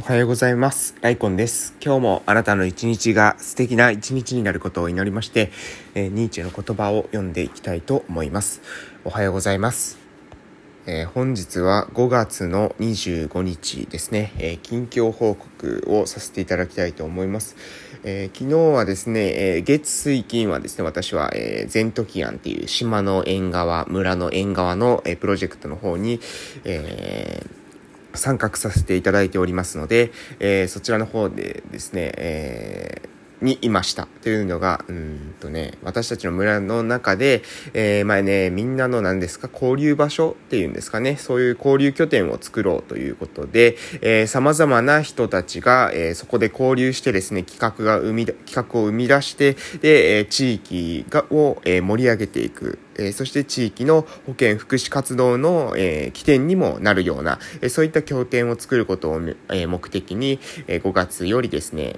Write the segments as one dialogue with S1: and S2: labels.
S1: おはようございます。ライコンです。今日もあなたの一日が素敵な一日になることを祈りまして、えー、ニーチェの言葉を読んでいきたいと思います。おはようございます。えー、本日は5月の25日ですね、えー、近況報告をさせていただきたいと思います。えー、昨日はですね、えー、月水金はですね、私は、えー、ゼントキアンっていう島の縁側、村の縁側の、えー、プロジェクトの方に、えー参画させていただいておりますので、えー、そちらの方でですね、えーにいましたというのが、うんとね、私たちの村の中で、えー、前ね、みんなの何ですか、交流場所っていうんですかね、そういう交流拠点を作ろうということで、えー、様々な人たちが、えー、そこで交流してですね、企画が生み、企画を生み出して、で、えー、地域がを、えー、盛り上げていく。えそして地域の保健福祉活動の、え、起点にもなるような、えそういった拠点を作ることを、え目的に、え5月よりですね、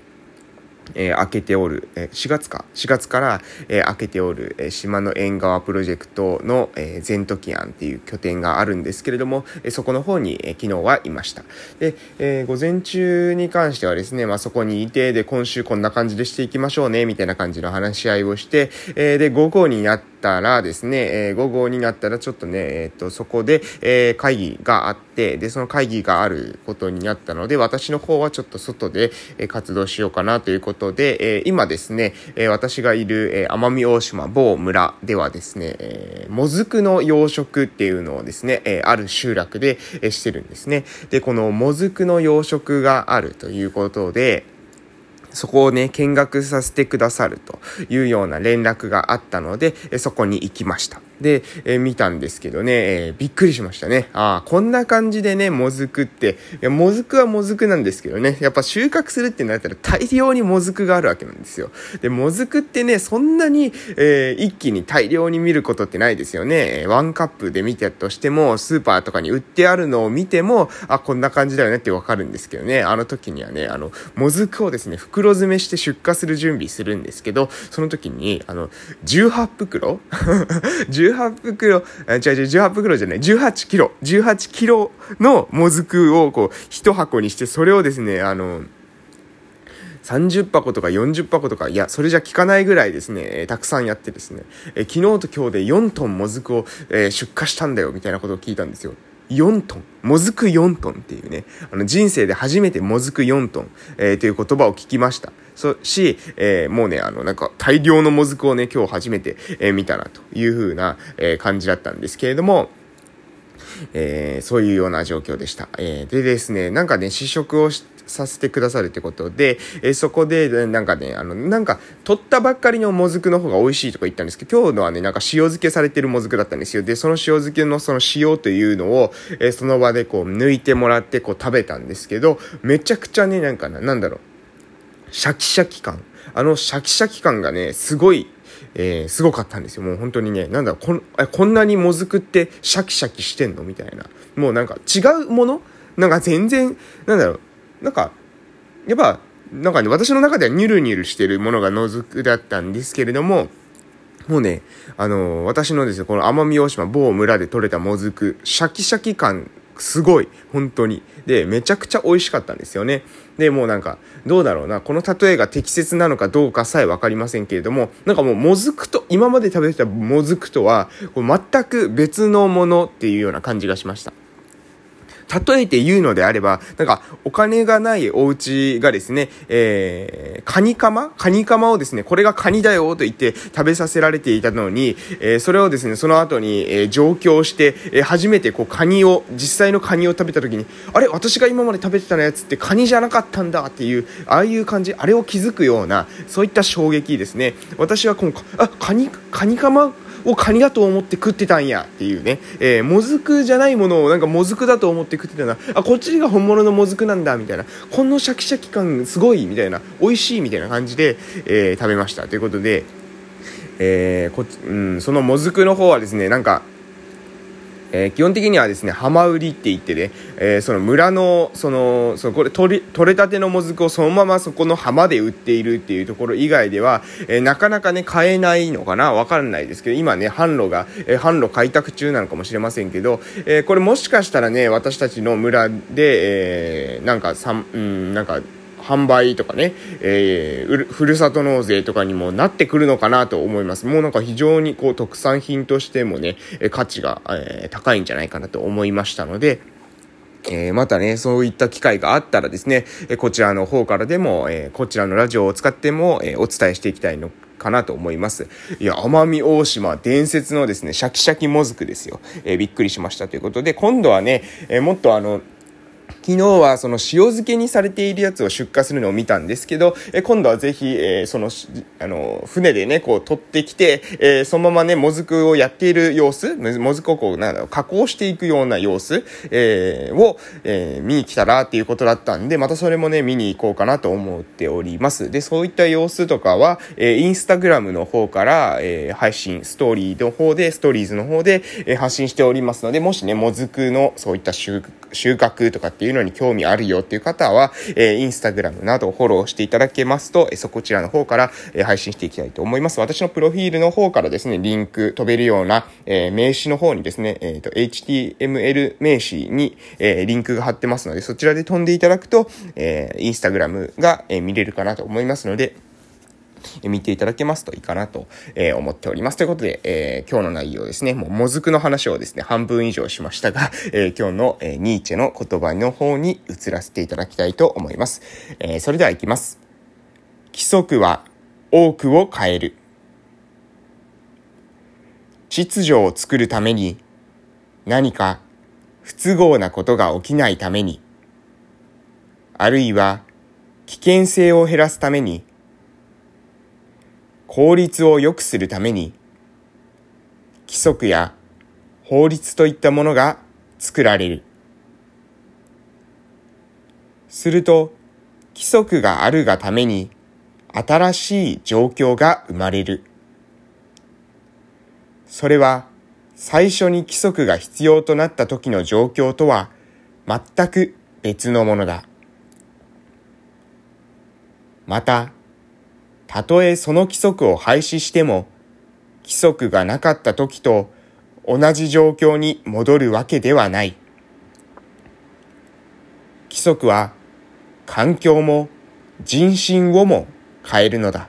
S1: えー、開けておる、えー、4月か、4月から、えー、開けておる、えー、島の縁側プロジェクトの、えー、ゼントキアンっていう拠点があるんですけれども、えー、そこの方に、えー、昨日はいました。で、えー、午前中に関してはですね、まあ、そこにいて、で、今週こんな感じでしていきましょうね、みたいな感じの話し合いをして、えー、で、午後になっ、たらですね、えー、午後になったらちょっとね、えっ、と、そこで、えー、会議があって、で、その会議があることになったので、私の方はちょっと外で、え活動しようかなということことで、え今ですね、え私がいる、え奄美大島某村ではですね、えもずくの養殖っていうのをですね、えある集落で、えしてるんですね。で、このもずくの養殖があるということで、そこをね、見学させてくださるというような連絡があったので、そこに行きました。で、え、見たんですけどね、え、びっくりしましたね。ああ、こんな感じでね、もずくって、いや、もずくはもずくなんですけどね、やっぱ収穫するってなったら大量にもずくがあるわけなんですよ。で、もずくってね、そんなに、えー、一気に大量に見ることってないですよね。ワンカップで見てとしても、スーパーとかに売ってあるのを見ても、あ、こんな感じだよねってわかるんですけどね、あの時にはね、あの、もずくをですね、袋袋詰めして出荷する準備するんですけど、その時に、あの、18袋 18袋、違う違う、18袋じゃない、18キロ、18キロのもずくをこう、一箱にして、それをですね、あの、30箱とか40箱とか、いや、それじゃ効かないぐらいですね、えー、たくさんやってですね、えー、昨日と今日で4トンもずくを、えー、出荷したんだよ、みたいなことを聞いたんですよ。4トン。もずく4トンっていうね、あの人生で初めてもずく4トン、えー、という言葉を聞きました。そし、えー、もうね、あの、なんか大量のもずくをね、今日初めて、えー、見たなという風な、えー、感じだったんですけれども、えー、そういうような状況でした。えー、でですね、なんかね、試食をしさせてくださるってことで、え、そこで、なんかね、あの、なんか、取ったばっかりのもずくの方が美味しいとか言ったんですけど、今日のはね、なんか塩漬けされてるもずくだったんですよ。で、その塩漬けのその塩というのを、え、その場でこう、抜いてもらって、こう、食べたんですけど、めちゃくちゃね、なんかな、なんだろう、シャキシャキ感。あのシャキシャキ感がね、すごい、えー、すごかったんですよ。もう本当にね、なんだろう、こんこんなにもずくってシャキシャキしてんの？みたいな。もうなんか違うもの？なんか全然、なんだろう、なんか、やっぱ、なんかね、私の中ではニュルニュルしてるものがのずくだったんですけれども、もうね、あのー、私のですね、この奄美大島某村で採れたもずく、シャキシャキ感、すごい、本当に。で、めちゃくちゃ美味しかったんですよね。で、もうなんか、どうだろうな、この例えが適切なのかどうかさえわかりませんけれども、なんかもうもずくと、今まで食べてたもずくとは、全く別のものっていうような感じがしました。例えて言うのであれば、なんか、お金がないお家がですね、えー、カニカマ？カニカマをですね、これがカニだよと言って食べさせられていたのに、えー、それをですね、その後に、えー、上京して、えー、初めてこう、カニを、実際のカニを食べた時に、あれ？私が今まで食べてたのやつってカニじゃなかったんだっていう、ああいう感じ、あれを気づくような、そういった衝撃ですね。私は今回、あ、カニ、カニカマをカニだと思って食ってたんやっていうね、えー、もずくじゃないものをなんかもずくだと思って食ってたな、あ、こっちが本物のもずくなんだみたいな、このシャキシャキ感すごいみたいな、美味しいみたいな感じで、えー、食べました。ということで、えー、こうん、そのもずくの方はですね、なんか、えー、基本的にはですね、浜売りって言ってね、えー、その村の、その、そのこれ取れ、取れたてのもずくをそのままそこの浜で売っているっていうところ以外では、えー、なかなかね、買えないのかなわかんないですけど、今ね、販路が、え、販路開拓中なのかもしれませんけど、え、これもしかしたらね、私たちの村で、え、なんか、さ、うん、なんか、販売とかね、えー、ふるさと納税とかにもなってくるのかなと思います。もうなんか非常にこう特産品としてもね、価値が、えー、高いんじゃないかなと思いましたので、えー、またね、そういった機会があったらですね、こちらの方からでも、え、こちらのラジオを使っても、え、お伝えしていきたいのかなと思います。いや、奄美大島伝説のですね、シャキシャキもずくですよ。え、びっくりしましたということで、今度はね、え、もっとあの、昨日はその塩漬けにされているやつを出荷するのを見たんですけど、え今度はぜひ、えー、その、あの、船でね、こう取ってきて、えー、そのままね、もずくをやっている様子、もずくをこう、なんだろう、加工していくような様子、えー、を、えー、見に来たらっていうことだったんで、またそれもね、見に行こうかなと思っております。で、そういった様子とかは、えー、インスタグラムの方から、えー、配信、ストーリーの方で、ストーリーズの方で、えー、発信しておりますので、もしね、もずくのそういった収穫収穫とかっていうのに興味あるよっていう方は、えー、インスタグラムなどをフォローしていただけますと、え、そこちらの方から、え、配信していきたいと思います。私のプロフィールの方からですね、リンク飛べるような、え、名詞の方にですね、えっ、と、HTML 名詞に、え、リンクが貼ってますので、そちらで飛んでいただくと、えー、インスタグラムが、え、見れるかなと思いますので、見ていただけますといいかなと、え思っております。ということで、え、今日の内容ですね、もうもずくの話をですね、半分以上しましたが、え、今日の、え、ニーチェの言葉の方に移らせていただきたいと思います。えそれでは行きます。規則は多くを変える。秩序を作るために何か不都合なことが起きないために、あるいは危険性を減らすために、効率を良くするために、規則や法律といったものが作られる。すると、規則があるがために、新しい状況が生まれる。それは、最初に規則が必要となった時の状況とは、全く別のものだ。また、たとえその規則を廃止しても、規則がなかった時と同じ状況に戻るわけではない。規則は環境も人心をも変えるのだ。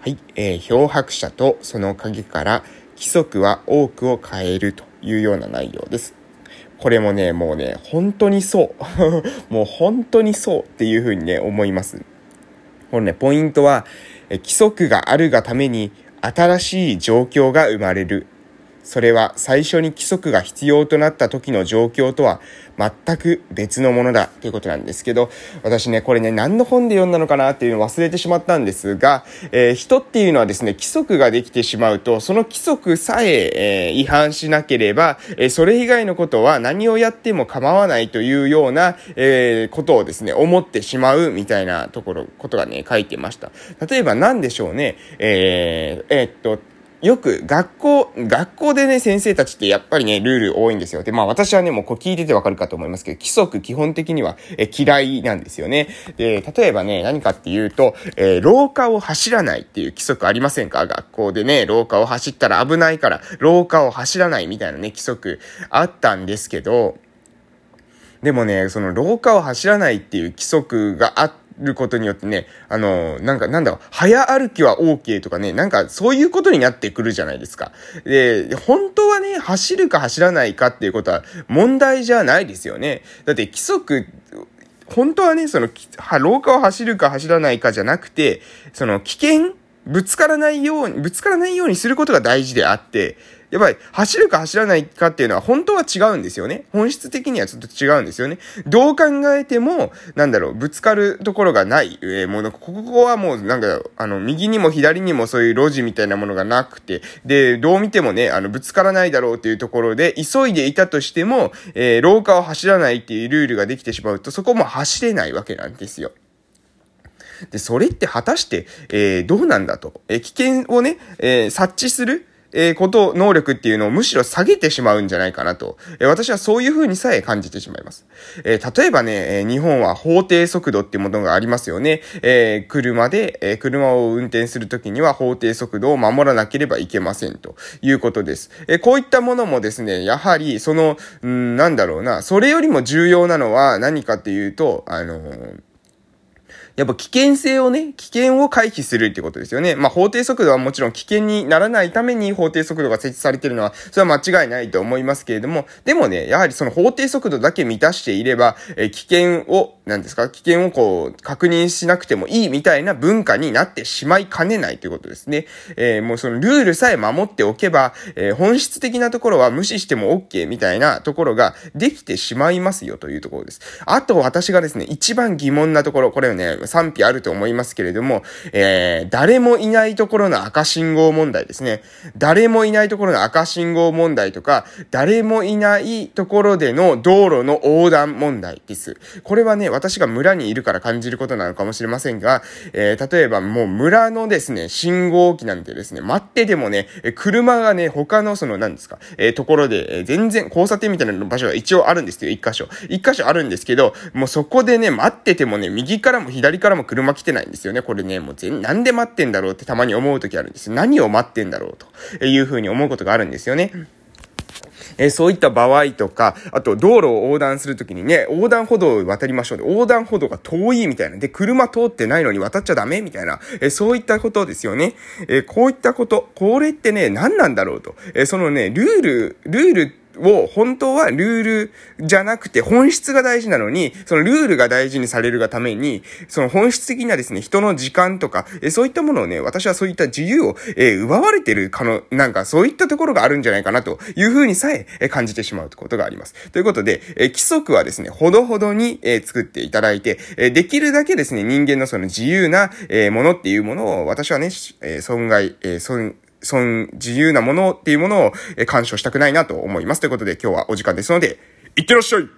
S1: はい、えー、漂白者とその影から規則は多くを変えるというような内容です。これもね、もうね、本当にそう。もう本当にそうっていうふうにね、思います。このね、ポイントは、規則があるがために新しい状況が生まれる。それは最初に規則が必要となった時の状況とは全く別のものだということなんですけど、私ね、これね、何の本で読んだのかなっていうのを忘れてしまったんですが、えー、人っていうのはですね、規則ができてしまうと、その規則さええー、違反しなければ、えー、それ以外のことは何をやっても構わないというような、えことをですね、思ってしまうみたいなところ、ことがね、書いてました。例えば何でしょうね、ええっと、よく学校、学校でね、先生たちってやっぱりね、ルール多いんですよ。で、まあ私はね、もうこう聞いててわかるかと思いますけど、規則基本的にはえ嫌いなんですよね。で、例えばね、何かっていうと、えー、廊下を走らないっていう規則ありませんか？学校でね、廊下を走ったら危ないから、廊下を走らないみたいなね、規則あったんですけど、でもね、その廊下を走らないっていう規則があって、ることによってね、あの、なんか、なんだろう、早歩きは OK とかね、なんかそういうことになってくるじゃないですか。で、本当はね、走るか走らないかっていうことは問題じゃないですよね。だって規則、本当はね、その、廊下を走るか走らないかじゃなくて、その危険ぶつからないように、ぶつからないようにすることが大事であって、やっぱり走るか走らないかっていうのは本当は違うんですよね。本質的にはちょっと違うんですよね。どう考えても、なんだろう、ぶつかるところがない。えー、もうここはもうなんか、あの、右にも左にもそういう路地みたいなものがなくて、で、どう見てもね、あの、ぶつからないだろうっていうところで、急いでいたとしても、えー、廊下を走らないっていうルールができてしまうと、そこも走れないわけなんですよ。で、それって果たして、えー、どうなんだと。えー、危険をね、えー、察知するえこと、能力っていうのをむしろ下げてしまうんじゃないかなと、え私はそういう風にさえ感じてしまいます。え例えばね、え日本は法定速度っていうものがありますよね。え車で、え車を運転するときには法定速度を守らなければいけませんということです。えこういったものもですね、やはり、その、んなんだろうな、それよりも重要なのは何かっていうと、あのーやっぱ危険性をね、危険を回避するってことですよね。まあ、法定速度はもちろん危険にならないために法定速度が設置されてるのは、それは間違いないと思いますけれども、でもね、やはりその法定速度だけ満たしていれば、え危険を、何ですか、危険をこう、確認しなくてもいいみたいな文化になってしまいかねないということですね。えー、もうそのルールさえ守っておけば、えー、本質的なところは無視しても OK みたいなところができてしまいますよというところです。あと私がですね、一番疑問なところ、これをね、賛否あると思いますけれども、えー、誰もいないところの赤信号問題ですね。誰もいないところの赤信号問題とか、誰もいないところでの道路の横断問題です。これはね、私が村にいるから感じることなのかもしれませんが、えー、例えばもう村のですね、信号機なんてですね、待っててもね、車がね、他のその何ですか、えー、ところで、え、全然交差点みたいな場所が一応あるんですよ、一箇所。一箇所あるんですけど、もうそこでね、待っててもね、右からも左からも車来てないんですよね。これね、もう全、なんで待ってんだろうってたまに思う時あるんです。何を待ってんだろうというふうに思うことがあるんですよね。えー、そういった場合とか、あと道路を横断するときにね、横断歩道を渡りましょうで、横断歩道が遠いみたいな。で、車通ってないのに渡っちゃダメ？みたいな。えー、そういったことですよね。えー、こういったこと、これってね、何なんだろうと。えそのね、ルール、ルールを本当はルールじゃなくて本質が大事なのに、そのルールが大事にされるがために、その本質的なですね、人の時間とか、えそういったものをね、私はそういった自由を、え奪われてるかの、なんかそういったところがあるんじゃないかなというふうにさえ、え感じてしまうことがあります。ということで、え規則はですね、ほどほどに、え作っていただいて、えできるだけですね、人間のその自由な、えものっていうものを私はね、え損害、え損、損、自由なものっていうものを、え干渉したくないなと思います。ということで今日はお時間ですので、いってらっしゃい